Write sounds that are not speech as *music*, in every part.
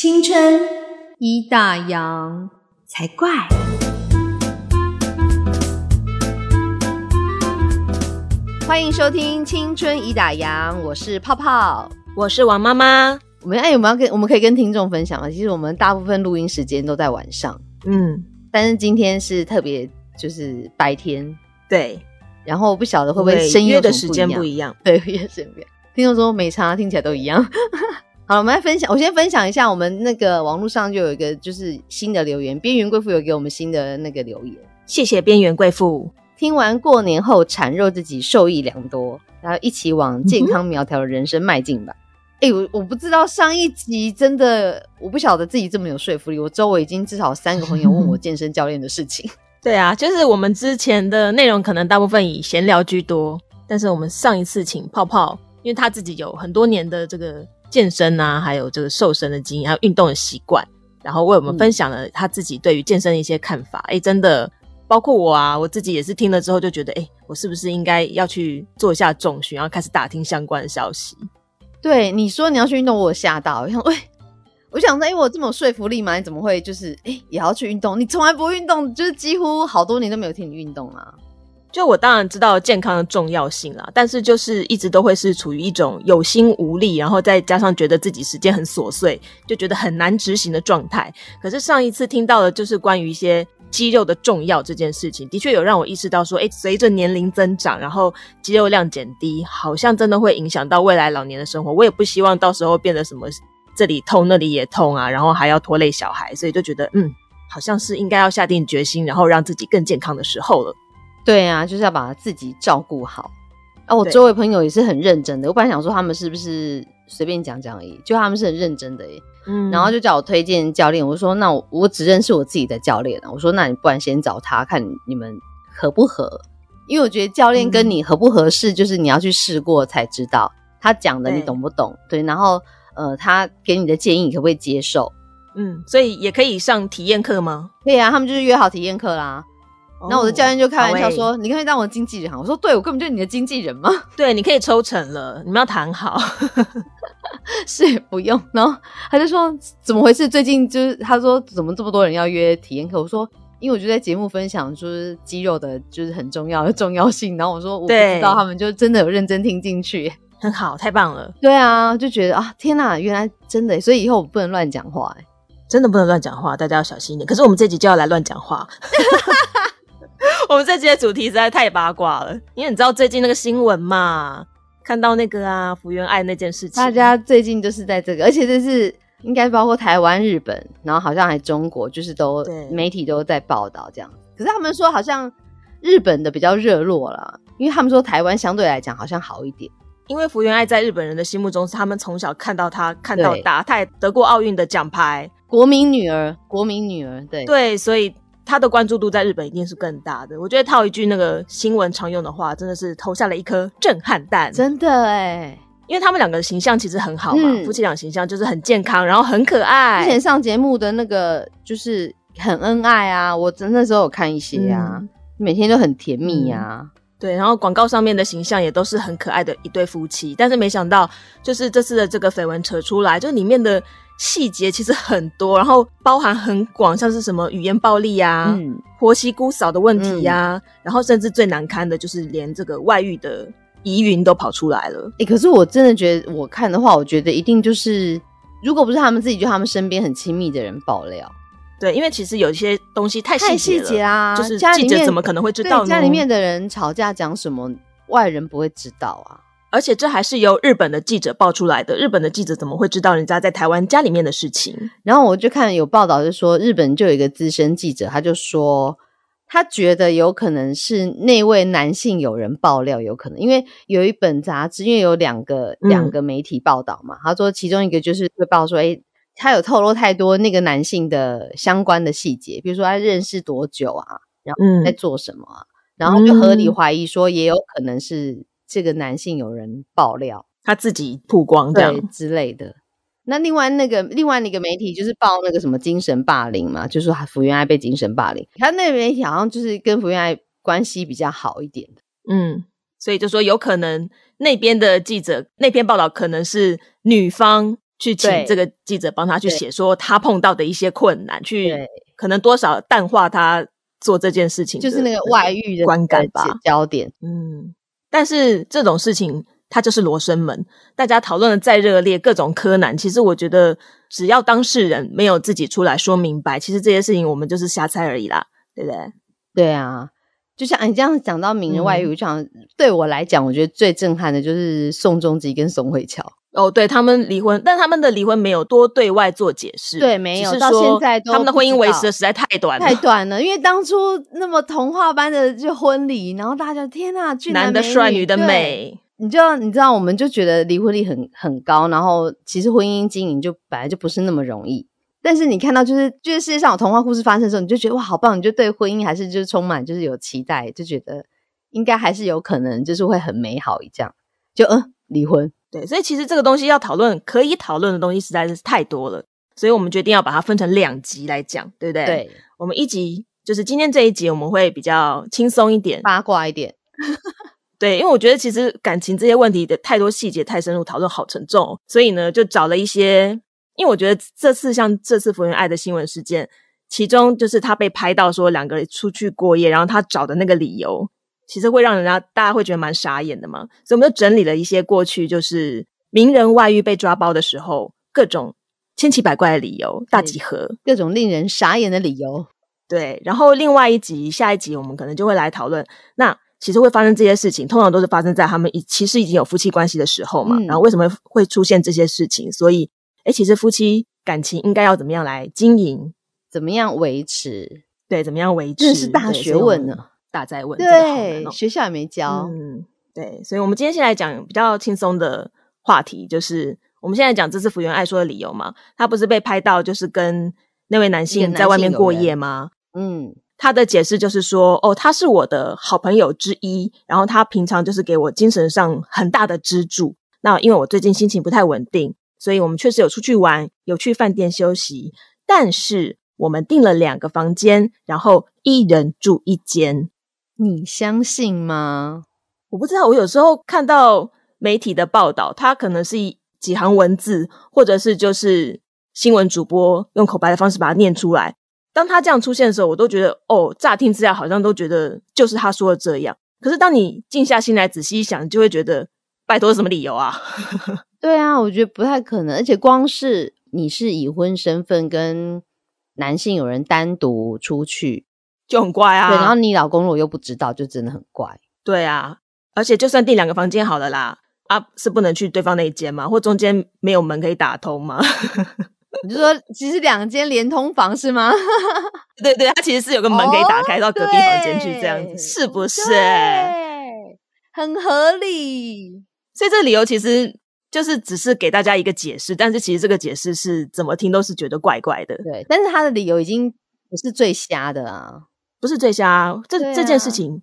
青春一大洋才怪。欢迎收听《青春已打烊》，我是泡泡，我是王妈妈。我们哎，我们要跟我们可以跟听众分享吗？其实我们大部分录音时间都在晚上，嗯，但是今天是特别就是白天，对。然后不晓得会不会深夜的时间不一样？*laughs* 对，夜时间不一样。听众说没差，听起来都一样。好了，我们来分享。我先分享一下，我们那个网络上就有一个就是新的留言，边缘贵妇有给我们新的那个留言，谢谢边缘贵妇。听完过年后产肉自己受益良多，然后一起往健康苗条的人生迈进吧。哎，我我不知道上一集真的，我不晓得自己这么有说服力。我周围已经至少三个朋友问我健身教练的事情。*laughs* 对啊，就是我们之前的内容可能大部分以闲聊居多，但是我们上一次请泡泡，因为他自己有很多年的这个健身啊，还有这个瘦身的经验，还有运动的习惯，然后为我们分享了他自己对于健身的一些看法。哎，真的。包括我啊，我自己也是听了之后就觉得，哎，我是不是应该要去做一下重训，然后开始打听相关的消息？对，你说你要去运动，我吓到，我想，喂，*laughs* 我想说，哎，我这么有说服力吗？你怎么会就是，哎，也要去运动？你从来不运动，就是几乎好多年都没有听你运动啊。就我当然知道健康的重要性啦，但是就是一直都会是处于一种有心无力，然后再加上觉得自己时间很琐碎，就觉得很难执行的状态。可是上一次听到的，就是关于一些。肌肉的重要这件事情，的确有让我意识到说，哎，随着年龄增长，然后肌肉量减低，好像真的会影响到未来老年的生活。我也不希望到时候变得什么这里痛那里也痛啊，然后还要拖累小孩，所以就觉得，嗯，好像是应该要下定决心，然后让自己更健康的时候了。对啊，就是要把自己照顾好。啊，我周围朋友也是很认真的。我本来想说他们是不是随便讲讲而已，就他们是很认真的。嗯，然后就叫我推荐教练，我说那我我只认识我自己的教练啊，我说那你不然先找他看你们合不合，因为我觉得教练跟你合不合适，就是你要去试过才知道他讲的你懂不懂，对，然后呃他给你的建议你可不可以接受，嗯，所以也可以上体验课吗？可以啊，他们就是约好体验课啦。然后我的教练就开玩笑说：“你可以当我经纪人。”我说：“对，我根本就是你的经纪人嘛？”对，你可以抽成了，你们要谈好。*laughs* 是也不用。然后他就说：“怎么回事？最近就是他说怎么这么多人要约体验课？”我说：“因为我就在节目分享，就是肌肉的就是很重要的重要性。”然后我说：“我不知道他们就真的有认真听进去，*laughs* 很好，太棒了。”对啊，就觉得啊，天哪，原来真的，所以以后我不能乱讲话，哎，真的不能乱讲话，大家要小心一点。可是我们这集就要来乱讲话。*laughs* *laughs* 我们这期的主题实在太八卦了，因为你知道最近那个新闻嘛，看到那个啊福原爱那件事情，大家最近就是在这个，而且这是应该包括台湾、日本，然后好像还中国，就是都媒体都在报道这样。可是他们说好像日本的比较热络了，因为他们说台湾相对来讲好像好一点，因为福原爱在日本人的心目中是他们从小看到她看到大，她得过奥运的奖牌，国民女儿，国民女儿，对。对，所以。他的关注度在日本一定是更大的。我觉得套一句那个新闻常用的话，真的是投下了一颗震撼弹。真的哎，因为他们两个形象其实很好嘛，夫妻俩形象就是很健康，然后很可爱。之前上节目的那个就是很恩爱啊，我真的时候有看一些啊，每天都很甜蜜呀。对，然后广告上面的形象也都是很可爱的一对夫妻。但是没想到，就是这次的这个绯闻扯出来，就里面的。细节其实很多，然后包含很广，像是什么语言暴力呀、婆媳姑嫂的问题呀，然后甚至最难堪的就是连这个外遇的疑云都跑出来了。哎，可是我真的觉得，我看的话，我觉得一定就是，如果不是他们自己，就他们身边很亲密的人爆料。对，因为其实有一些东西太太细节啊，就是记者怎么可能会知道？家里面的人吵架讲什么，外人不会知道啊。而且这还是由日本的记者爆出来的。日本的记者怎么会知道人家在台湾家里面的事情？然后我就看有报道，就说日本就有一个资深记者，他就说他觉得有可能是那位男性有人爆料，有可能因为有一本杂志，因为有两个两个媒体报道嘛。他说其中一个就是会报说，哎，他有透露太多那个男性的相关的细节，比如说他认识多久啊，然后在做什么啊，然后就合理怀疑说，也有可能是。这个男性有人爆料，他自己曝光对之类的。那另外那个另外那个媒体就是报那个什么精神霸凌嘛，就说福原爱被精神霸凌。他那个媒体好像就是跟福原爱关系比较好一点的，嗯，所以就说有可能那边的记者那篇报道可能是女方去请对这个记者帮他去对写，说他碰到的一些困难，去可能多少淡化他做这件事情，就是那个外遇的观感吧焦点。嗯，但是这种事情它就是罗生门，大家讨论的再热烈，各种柯南，其实我觉得只要当事人没有自己出来说明白，其实这些事情我们就是瞎猜而已啦，对不对？对啊，就像你这样讲到名人外遇，嗯我想对我来讲，我觉得最震撼的就是宋仲基跟宋慧乔。哦，对他们离婚，但他们的离婚没有多对外做解释，对没有到现在都他们的婚姻维持的实在太短了，太短了，因为当初那么童话般的就婚礼，然后大家天呐，俊男的帅，女的美，你就你知道，我们就觉得离婚率很很高，然后其实婚姻经营就本来就不是那么容易。但是你看到就是就是世界上有童话故事发生的时候，你就觉得哇好棒，你就对婚姻还是就是充满就是有期待，就觉得应该还是有可能就是会很美好这样。就嗯离婚，对，所以其实这个东西要讨论，可以讨论的东西实在是太多了，所以我们决定要把它分成两集来讲，对不对？，对我们一集就是今天这一集，我们会比较轻松一点，八卦一点，对，因为我觉得其实感情这些问题的太多细节太深入，讨论好沉重哦，所以呢，就找了一些，因为我觉得这次像这次福原爱的新闻事件，其中就是他被拍到说两个人出去过夜，然后他找的那个理由，其实会让人家大家会觉得蛮傻眼的嘛，所以我们就整理了一些过去就是名人外遇被抓包的时候各种千奇百怪的理由大集合。各种令人傻眼的理由。对，然后另外一集、下一集我们可能就会来讨论，那其实会发生这些事情，通常都是发生在他们已其实已经有夫妻关系的时候嘛。嗯然后为什么会出现这些事情？所以，哎，其实夫妻感情应该要怎么样来经营？怎么样维持？对，怎么样维持？这是大学问呢大在问，对，哦学校也没教。嗯，对，所以我们今天先来讲比较轻松的话题，就是我们现在讲这次福原爱说的理由嘛，他不是被拍到就是跟那位男性在外面过夜吗？嗯，他的解释就是说，哦，他是我的好朋友之一，然后他平常就是给我精神上很大的支柱。那因为我最近心情不太稳定，所以我们确实有出去玩，有去饭店休息，但是我们订了两个房间，然后一人住一间。你相信吗？我不知道，我有时候看到媒体的报道，它可能是一几行文字，或者是就是新闻主播用口白的方式把它念出来。当他这样出现的时候，我都觉得哦，乍听之下好像都觉得就是他说的这样。可是当你静下心来仔细一想，你就会觉得，拜托，什么理由啊？*laughs* 对啊，我觉得不太可能，而且光是你是已婚身份跟男性有人单独出去，就很怪啊。对，然后你老公如果又不知道，就真的很怪。对啊，而且就算订两个房间好了啦，啊，是不能去对方那一间吗？或中间没有门可以打通吗？*laughs* 你就说其实两间连通房是吗？*laughs* 对对，它其实是有个门可以打开到隔壁房间去，这样对子是不是？对，很合理。所以这理由其实就是只是给大家一个解释，但是其实这个解释是怎么听都是觉得怪怪的，对，但是他的理由已经不是最瞎的啊。不是最瞎。这、啊这件事情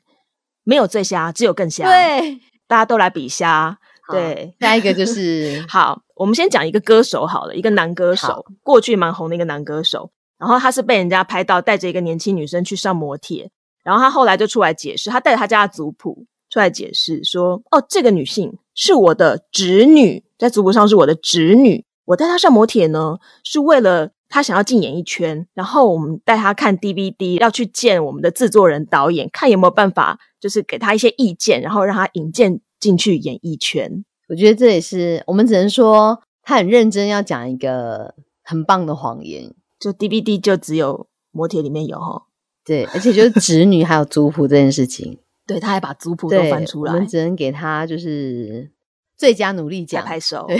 没有最瞎，只有更瞎。，对，大家都来比瞎。对，下一个就 *laughs* 是好，我们先讲一个歌手好了，一个男歌手，过去蛮红的一个男歌手。然后他是被人家拍到带着一个年轻女生去上摩铁，然后他后来就出来解释，他带着他家的族谱出来解释说：“哦，这个女性是我的侄女，在族谱上是我的侄女。我带她上摩铁呢，是为了她想要进演艺圈，然后我们带他看 DVD，要去见我们的制作人、导演，看有没有办法，就是给他一些意见，然后让他引荐进去演艺圈。我觉得这也是我们只能说他很认真要讲一个很棒的谎言。就 DVD 就只有摩铁里面有哈。”对，而且就是侄女还有族谱这件事情，对，他还把族谱都，翻出来我们，只能给他就是最佳努力奖。拍手。对，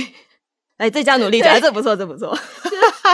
哎，最佳努力奖，这不错，这不错。*laughs*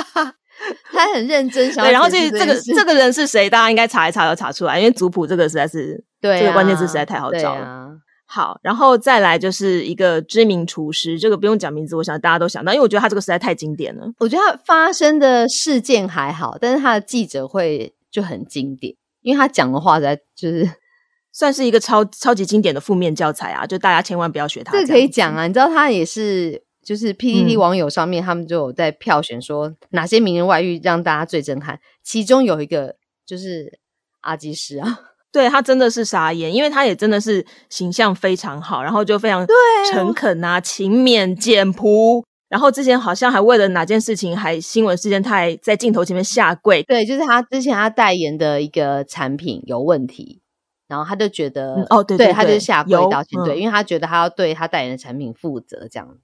*laughs* *laughs* 他很认真想对，然后这这个这个人是谁，大家应该查一查要查出来，因为族谱这个实在是对、啊、这个关键字实在太好找了。啊好，然后再来就是一个知名厨师，这个不用讲名字，我想大家都想到，因为我觉得他这个实在太经典了。我觉得他发生的事件还好，但是他的记者会就很经典，因为他讲的话在就是 *laughs* 算是一个超超级经典的负面教材啊！就大家千万不要学他。这个可以讲啊，你知道他也是。就是嗯网友上面，他们就有在票选说哪些名人外遇让大家最震撼，其中有一个就是阿基师啊，*laughs* 对他真的是傻眼，因为他也真的是形象非常好，然后就非常对诚恳啊、勤勉、简朴，然后之前好像还为了哪件事情，还新闻事件，他还在镜头前面下跪。对，就是他之前他代言的一个产品有问题，然后他就觉得，哦，对对，他就下跪道歉，对，嗯因为他觉得他要对他代言的产品负责，这样。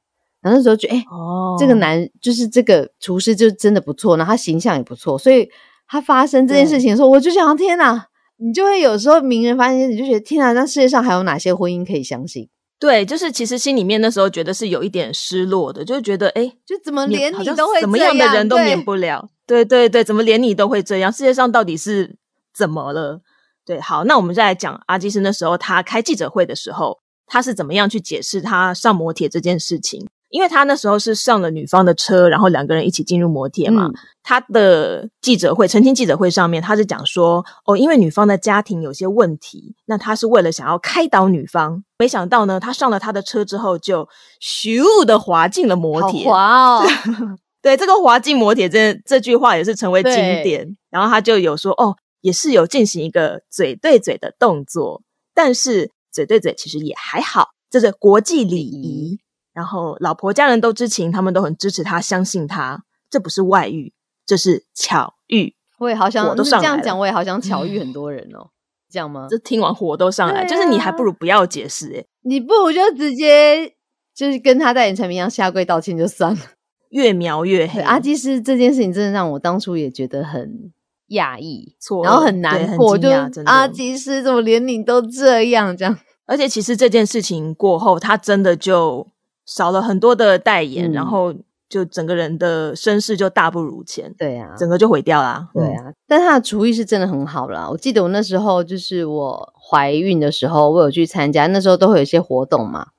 然后那时候觉得，哎、哦这个男就是这个厨师就真的不错，然后他形象也不错，所以他发生这件事情的时候，我就想，天哪！你就会有时候名人发现，你就觉得天哪，那世界上还有哪些婚姻可以相信？对，就是其实心里面那时候觉得是有一点失落的，就是觉得哎，就怎么连你都会怎么这样的人都免不了。对对对，怎么连你都会这样？世界上到底是怎么了？对，好，那我们再来讲阿基斯那时候他开记者会的时候，他是怎么样去解释他上摩铁这件事情？因为他那时候是上了女方的车，然后两个人一起进入摩铁嘛。嗯他的记者会澄清记者会上面，他是讲说，哦，因为女方的家庭有些问题，那他是为了想要开导女方，没想到呢，他上了他的车之后就咻的滑进了摩好铁，滑哦，*laughs* 对，这个滑进摩铁这这句话也是成为经典。然后他就有说，哦，也是有进行一个嘴对嘴的动作，但是嘴对嘴其实也还好，这是国际礼仪。然后老婆家人都知情，他们都很支持他，相信他，这不是外遇，这是巧遇。我也好想我都这样讲，我也好想巧遇很多人哦，*laughs* 这样吗？这听完火都上来，对就是你还啊不如不要解释、欸，你不如就直接就是跟他代言产品一样下跪道歉就算了。*laughs* 越描越黑。阿基斯这件事情真的让我当初也觉得很讶异，然后很难过，就阿基斯怎么连你都这样这样？而且其实这件事情过后，他真的就少了很多的代言，嗯然后就整个人的身世就大不如前，对啊，整个就毁掉啦。嗯，对啊，但他的厨艺是真的很好啦。我记得我那时候就是我怀孕的时候，我有去参加，那时候都会有一些活动嘛，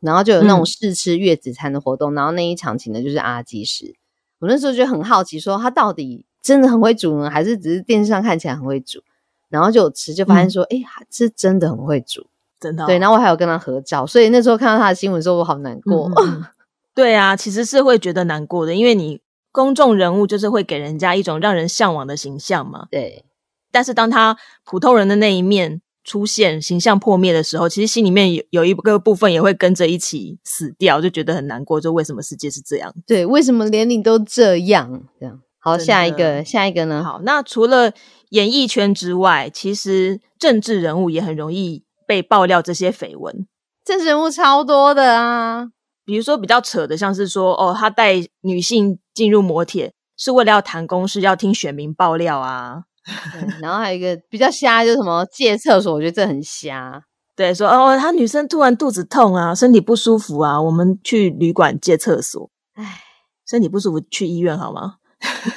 然后就有那种嗯试吃月子餐的活动，然后那一场请的就是阿基师。我那时候就很好奇，说他到底真的很会煮呢，还是只是电视上看起来很会煮？然后就吃，就发现说，哎、他是真的很会煮。真的哦、对，然后我还有跟他合照，所以那时候看到他的新闻的时候，我好难过。*laughs* 对啊，其实是会觉得难过的，因为你公众人物就是会给人家一种让人向往的形象嘛。对，但是当他普通人的那一面出现，形象破灭的时候，其实心里面有有一个部分也会跟着一起死掉，就觉得很难过。就为什么世界是这样？对，为什么连你都这样？这样好，下一个，下一个呢？好，那除了演艺圈之外，其实政治人物也很容易被爆料这些绯闻。政治人物超多的啊，比如说比较扯的，像是说哦，他带女性进入摩铁是为了要谈公事，要听选民爆料啊。然后还有一个比较瞎，就是什么借厕所，我觉得这很瞎。对，说哦，他女生突然肚子痛啊，身体不舒服啊，我们去旅馆借厕所。唉，身体不舒服去医院好吗？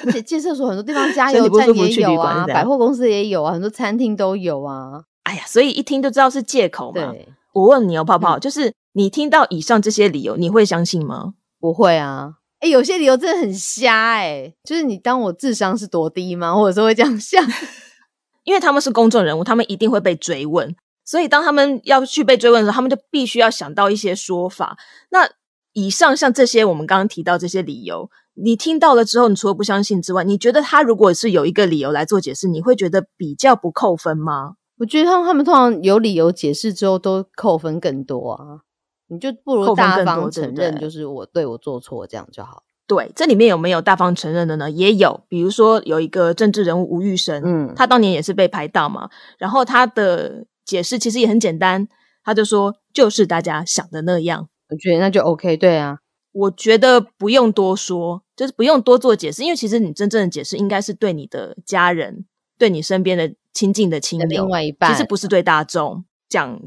而且借厕所很多地方加油站也有啊，百货公司也有啊，很多餐厅都有啊。哎呀，所以一听就知道是借口嘛。我问你哦，泡泡，就是你听到以上这些理由，你会相信吗？不会啊。哎，有些理由真的很瞎哎、就是你当我智商是多低吗？或者说会这样想？*laughs* 因为他们是公众人物，他们一定会被追问，所以当他们要去被追问的时候，他们就必须要想到一些说法。那以上像这些我们刚刚提到这些理由，你听到了之后，你除了不相信之外，你觉得他如果是有一个理由来做解释，你会觉得比较不扣分吗？我觉得他们他们通常有理由解释之后都扣分更多啊，你就不如大方承认，就是我对我做错这样就好。对，这里面有没有大方承认的呢？也有，比如说有一个政治人物吴玉生，嗯他当年也是被拍到嘛，然后他的解释其实也很简单，他就说就是大家想的那样。我觉得那就 OK，对啊，我觉得不用多说，就是不用多做解释，因为其实你真正的解释应该是对你的家人、对你身边的亲近的亲的友，另外一半其实不是对大众讲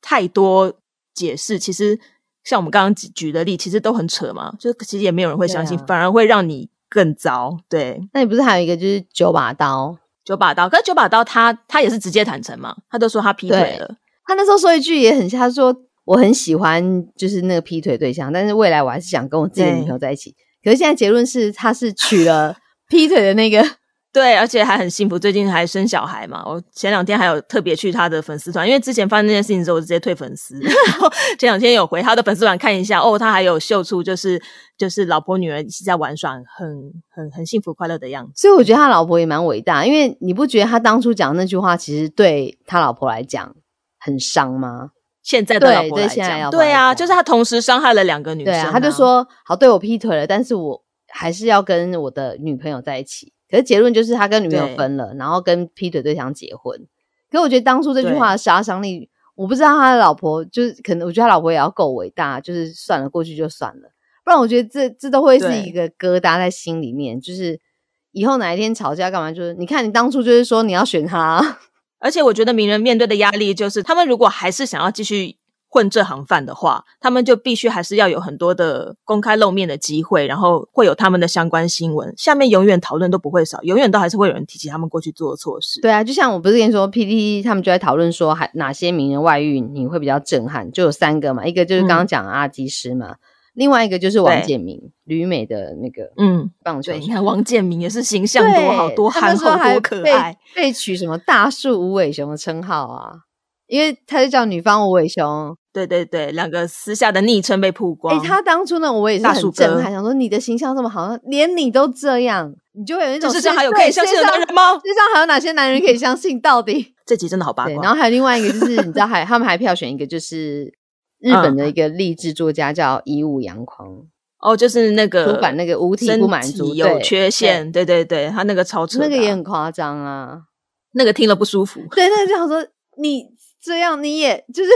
太多解释。其实像我们刚刚举举的例，其实都很扯嘛，就其实也没有人会相信，啊反而会让你更糟。对，那你不是还有一个就是九把刀？九把刀，可是九把刀他他也是直接坦诚嘛，他都说他劈腿了。他那时候说一句也很像，他说我很喜欢就是那个劈腿对象，但是未来我还是想跟我自己的女朋友在一起。可是现在结论是他是娶了 *laughs* 劈腿的那个，对，而且还很幸福，最近还生小孩嘛。我前两天还有特别去他的粉丝团，因为之前发生那件事情之后，我就直接退粉丝。然后前两天有回他的粉丝团看一下，哦，他还有秀出就是就是老婆女儿一起在玩耍，很很很幸福快乐的样子。所以我觉得他老婆也蛮伟大，因为你不觉得他当初讲那句话其实对他老婆来讲很伤吗？现在的老婆来讲，对啊，就是他同时伤害了两个女生、对啊，他就，说好对我劈腿了，但是我还是要跟我的女朋友在一起。可是结论就是他跟女朋友分了，然后跟劈腿对象结婚。可我觉得当初这句对话的杀伤力，我不知道他的老婆就是可能，我觉得他老婆也要够伟大，就是算了，过去就算了。不然我觉得这这都会是一个疙瘩在心里面，就是以后哪一天吵架干嘛，就是你看你当初就是说你要选他，*laughs* 而且我觉得名人面对的压力就是，他们如果还是想要继续混这行饭的话，他们就必须还是要有很多的公开露面的机会，然后会有他们的相关新闻，下面永远讨论都不会少，永远都还是会有人提起他们过去做的错事。对啊，就像我不是跟你说，PPT 他们就在讨论说，还哪些名人外遇你会比较震撼？就有三个嘛，一个就是刚刚讲的阿基师嘛，另外一个就是王对建民，旅美的那个嗯，棒球手你看王建民也是形象多好，多憨厚，多可被爱。被取什么大树无尾熊的称号啊，因为他就叫女方无尾熊。对对对，两个私下的昵称被曝光。哎、他当初呢，我也是很震撼，想说你的形象这么好，连你都这样，你就会有一种这世上还有可以相信的男人吗？世上还有哪些男人可以相信？到底？*laughs* 这集真的好八对，卦。然后还有另外一个就是，你知道还他们还票选一个就是日本嗯的一个励志作家叫伊武阳匡，哦，就是那个出版那个无体不满足有缺陷，对对对，他那个超扯啊，那个也很夸张啊。那个听了不舒服，对，那个就想说你这样你也就是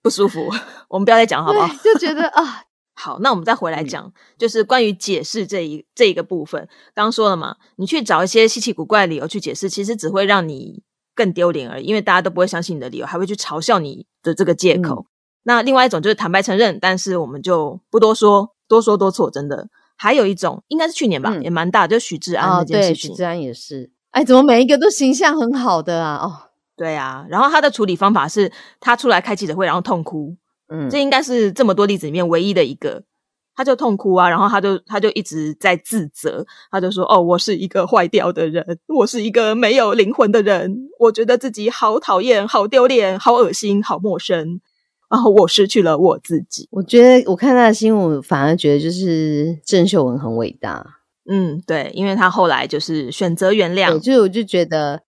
不舒服。*laughs* 我们不要再讲好不好？就觉得 *laughs* 啊，好，那我们再回来嗯讲，就是关于解释这一这一个部分。刚刚说了嘛，你去找一些稀奇古怪的理由去解释，其实只会让你更丢脸而已，因为大家都不会相信你的理由，还会去嘲笑你的这个借嗯口。那另外一种就是坦白承认，但是我们就不多说，多说多错，真的。还有一种应该是去年吧，嗯也蛮大，就是许志安哦，那件对，事情。许志安也是，哎，怎么每一个都形象很好的啊？哦，对啊，然后他的处理方法是他出来开记者会，然后痛哭，嗯，这应该是这么多例子里面唯一的一个。他就痛哭啊，然后他就他就一直在自责，他就说：“哦，我是一个坏掉的人，我是一个没有灵魂的人，我觉得自己好讨厌、好丢脸、好恶心、好陌生，然后我失去了我自己。我觉得我看他的新闻，反而觉得就是郑秀文很伟大。”嗯，对，因为他后来就是选择原对，谅，就是我就觉得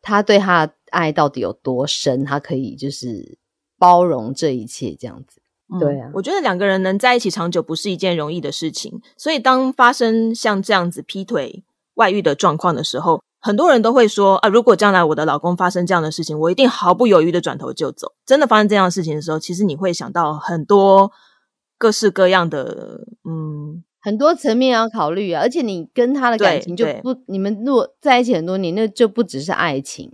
他对他的爱到底有多深，他可以就是包容这一切这样子。嗯对啊我觉得两个人能在一起长久不是一件容易的事情，所以当发生像这样子劈腿、外遇的状况的时候，很多人都会说啊，如果将来我的老公发生这样的事情，我一定毫不犹豫的转头就走。真的发生这样的事情的时候，其实你会想到很多各式各样的，嗯，很多层面要考虑啊，而且你跟他的感情就不，你们如果在一起很多年，那就不只是爱情，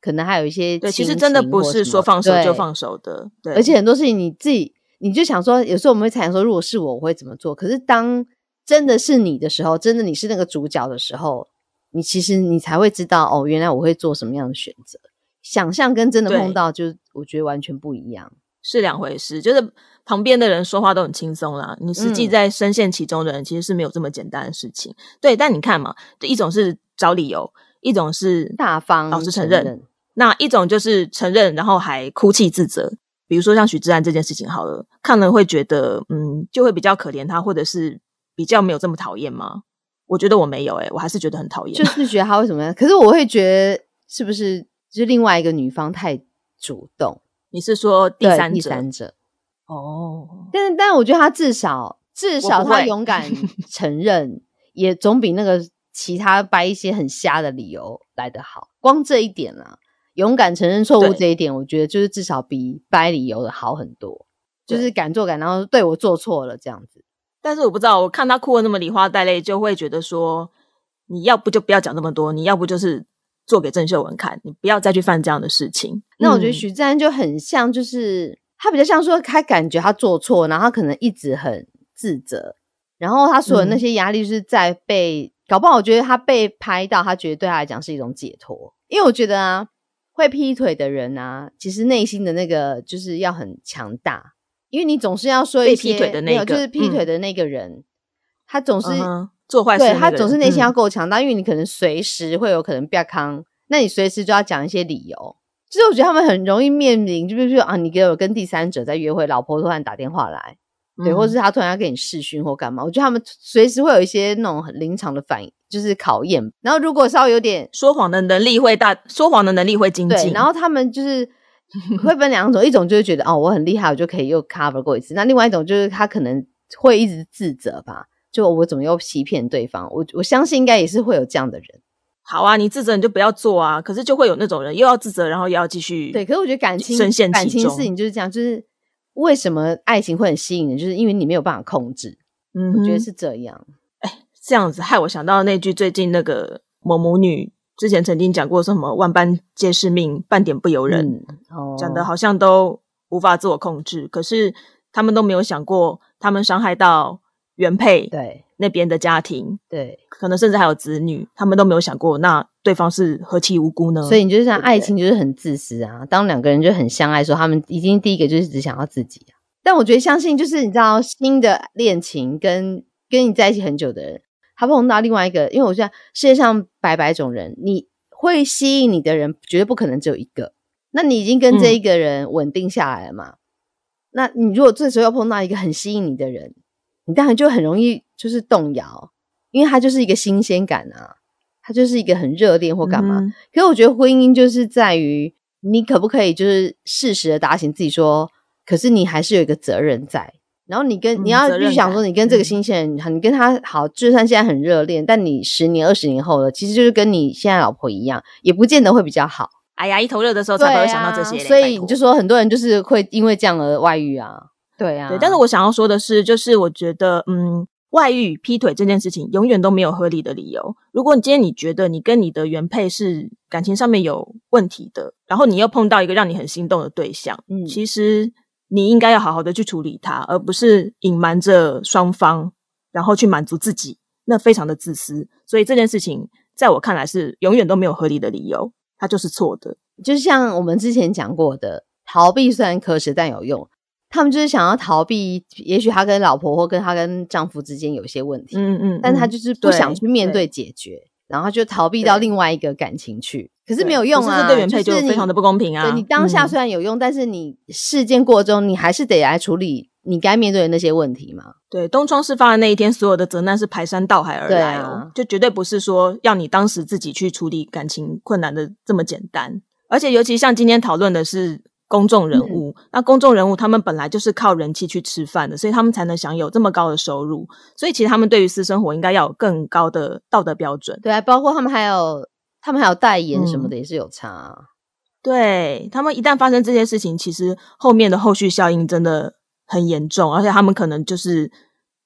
可能还有一些对，其实真的不是说放手就放手的，对，而且很多事情你自己，你就想说，有时候我们会猜想说，如果是我，我会怎么做？可是当真的是你的时候，真的你是那个主角的时候，你其实你才会知道，哦，原来我会做什么样的选择。想象跟真的碰到，就我觉得完全不一样。是两回事，就是旁边的人说话都很轻松啦，你实际嗯在深陷其中的人其实是没有这么简单的事情。对，但你看嘛，一种是找理由，一种是大方老实承认，认，那一种就是承认，然后还哭泣自责。比如说像许志安这件事情好了，看了会觉得，嗯，就会比较可怜他，或者是比较没有这么讨厌吗？我觉得我没有、欸，我还是觉得很讨厌。就 *laughs* 是觉得他为什么样？可是我会觉得是不是就是另外一个女方太主动，你是说第三者？三者。哦，但是，但是我觉得他至少至少他勇敢 *laughs* 承认，也总比那个其他掰一些很瞎的理由来得好。光这一点啊，勇敢承认错误对这一点，我觉得就是至少比掰理由的好很多。就是敢做敢，然后对我做错了这样子。但是我不知道，我看他哭的那么梨花带泪，就会觉得说，你要不就不要讲那么多，你要不就是做给郑秀文看，你不要再去犯这样的事情。那我觉得嗯许志安就很像，就是他比较像说，他感觉他做错，然后他可能一直很自责，然后他所有那嗯些压力是在被、搞不好，我觉得他被拍到，他觉得对他来讲是一种解脱。因为我觉得啊，会劈腿的人啊，其实内心的那个就是要很强大，因为你总是要说一被些劈腿的那个就是劈腿嗯。的那个人，他总是、做坏事对他总是内心要嗯。够强大，因为你可能随时会有可能变康，那你随时就要讲一些理由。就是我觉得他们很容易面临，就比如说啊，你给我跟第三者在约会，老婆突然打电话来，对，嗯或是他突然要给你试训或干嘛，我觉得他们随时会有一些那种很临场的反应，就是考验。然后如果稍微有点说谎的能力会大，说谎的能力会精对，进。然后他们就是会分两种，一种就是觉得哦我很厉害，我就可以又 cover 过一次。那另外一种就是他可能会一直自责吧，就我怎么又欺骗对方？我我相信应该也是会有这样的人。好啊，你自责你就不要做啊。可是就会有那种人又要自责，然后又要继续对。可是我觉得感情深陷感情事情就是这样，就是为什么爱情会很吸引人，就是因为你没有办法控制。嗯我觉得哼是这样。这样子，害我想到那句最近那个某母女之前曾经讲过什么“万般皆是命，半点不由人”，嗯，哦，讲的好像都无法自我控制，可是他们都没有想过，他们伤害到原配对那边的家庭，对，可能甚至还有子女，他们都没有想过，那对方是何其无辜呢？所以你就是爱情就是很自私啊。当两个人就很相爱的时候，他们已经第一个就是只想要自己啊。但我觉得相信就是你知道新的恋情跟跟你在一起很久的人，他碰到另外一个，因为我觉得世界上百百种人，你会吸引你的人绝对不可能只有一个。那你已经跟这一个人稳定下来了嘛？那你如果这时候又碰到一个很吸引你的人，你当然就很容易就是动摇，因为他就是一个新鲜感啊，他就是一个很热恋或干嘛。嗯可是我觉得婚姻就是在于你可不可以就是适时的打醒自己说，可是你还是有一个责任在。然后你跟、嗯你要责任去想说，你跟这个嗯新鲜人，你跟他好，就算现在很热恋，但你十年、二十年后了，其实就是跟你现在老婆一样，也不见得会比较好。哎呀，一头热的时候才不会想到这些所以你就说很多人就是会因为这样而外遇啊。对啊，对，但是我想要说的是，就是我觉得，嗯，外遇、劈腿这件事情永远都没有合理的理由。如果你今天你觉得你跟你的原配是感情上面有问题的，然后你又碰到一个让你很心动的对象，嗯其实你应该要好好的去处理它，而不是隐瞒着双方，然后去满足自己，那非常的自私。所以这件事情在我看来是永远都没有合理的理由，它就是错的。就像我们之前讲过的，逃避虽然可耻，但有用。他们就是想要逃避，也许他跟老婆或跟他跟丈夫之间有一些问题，嗯嗯，但他嗯就是不想去面对解决，然后就逃避到另外一个感情去。可是对没有用啊，对原配就就是非常的不公平啊。对你当下嗯虽然有用，但是你事件过中，你还是得来处理你该面对的那些问题嘛。对，东窗事发的那一天，所有的责难是排山倒海而对来哦，啊就绝对不是说要你当时自己去处理感情困难的这么简单。而且，尤其像今天讨论的是公众人嗯物，那公众人物他们本来就是靠人气去吃饭的，所以他们才能享有这么高的收入。所以，其实他们对于私生活应该要有更高的道德标准。对啊，包括他们还有他们还有代言什么嗯的，也是有差啊、对他们一旦发生这些事情，其实后面的后续效应真的很严重，而且他们可能就是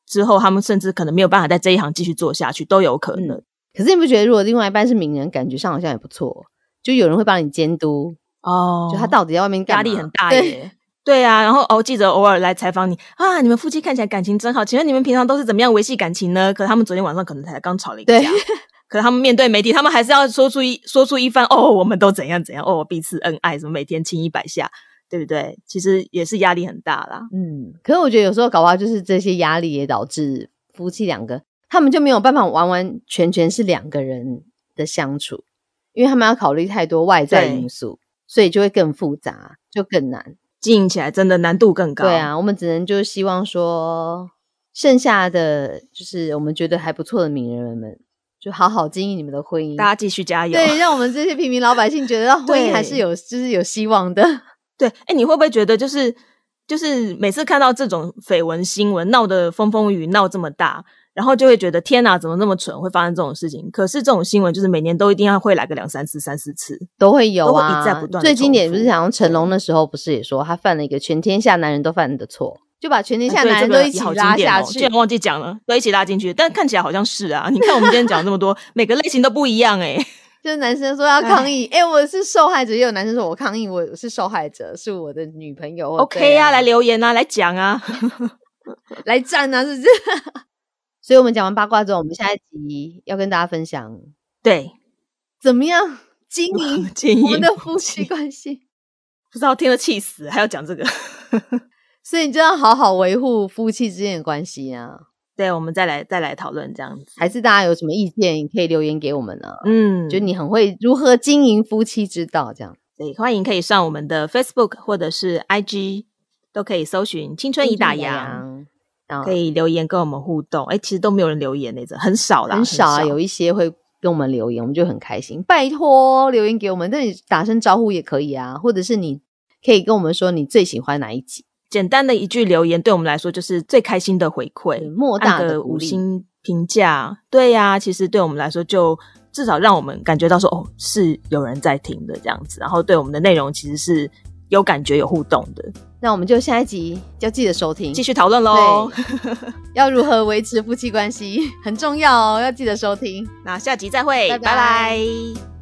之后他们甚至可能没有办法在这一行继续做下去，都有可能。可是你不觉得，如果另外一半是名人，感觉上好像也不错，就有人会帮你监督，哦就他到底在外面压力很大耶。对啊，然后哦，记者偶尔来采访你啊，你们夫妻看起来感情真好，请问你们平常都是怎么样维系感情呢？可他们昨天晚上可能才刚吵了一架，可他们面对媒体，他们还是要说出一说出一番哦，我们都怎样怎样哦，彼此恩爱，什么每天亲一百下，对不对？其实也是压力很大啦。嗯，可是我觉得有时候搞不好就是这些压力也导致夫妻两个他们就没有办法完完全全是两个人的相处，因为他们要考虑太多外在对因素，所以就会更复杂，就更难。经营起来真的难度更高。对，啊，我们只能就是希望说，剩下的就是我们觉得还不错的名人们，就好好经营你们的婚姻。大家继续加油。对，让我们这些平民老百姓觉得到婚姻还是有就是有希望的。*laughs* 对，哎，你会不会觉得就是就是每次看到这种绯闻新闻闹得风风雨雨闹这么大，然后就会觉得天哪，怎么那么蠢，会发生这种事情？可是这种新闻就是每年都一定要会来个两三次、三四次。都会有啊，一再不断最经典不是重复讲成龙的时候不是也说他犯了一个全天下男人都犯的错，就把全天下男人都一起拉下去。居然忘记讲了，都一起拉进去，但看起来好像是啊。你看我们今天讲这么多，*laughs* 每个类型都不一样哎、*laughs* 就是男生说要抗议，哎、我是受害者，也有男生说我抗议，我是受害者，是我的女朋友。OK 啊，啊，来留言啊，来讲啊。*laughs* 来站啊，是不是？所以我们讲完八卦之后，我们下一集要跟大家分享对，怎么样经营建议我们的夫妻关系。*laughs* 不知道听了气死，还要讲这个。*laughs* 所以你就要好好维护夫妻之间的关系啊。对，我们再来再来讨论这样子。还是大家有什么意见，可以留言给我们呢、嗯，就你很会如何经营夫妻之道，这样。对，欢迎可以上我们的 Facebook 或者是 IG，都可以搜寻“青春已打烊”，烊，可以留言跟我们互动。哎，其实都没有人留言那种，很少啦，很少啊，有一些会跟我们留言，我们就很开心。拜托留言给我们，那你打声招呼也可以啊，或者是你可以跟我们说你最喜欢哪一集。简单的一句留言，对我们来说就是最开心的回馈，莫大的。五星评价。对呀、其实对我们来说，就至少让我们感觉到说，哦，是有人在听的这样子，然后对我们的内容其实是有感觉、有互动的。那我们就下一集要记得收听，继续讨论喽。要如何维持夫妻关系很重要哦，要记得收听。*laughs* 那下集再会，拜拜拜拜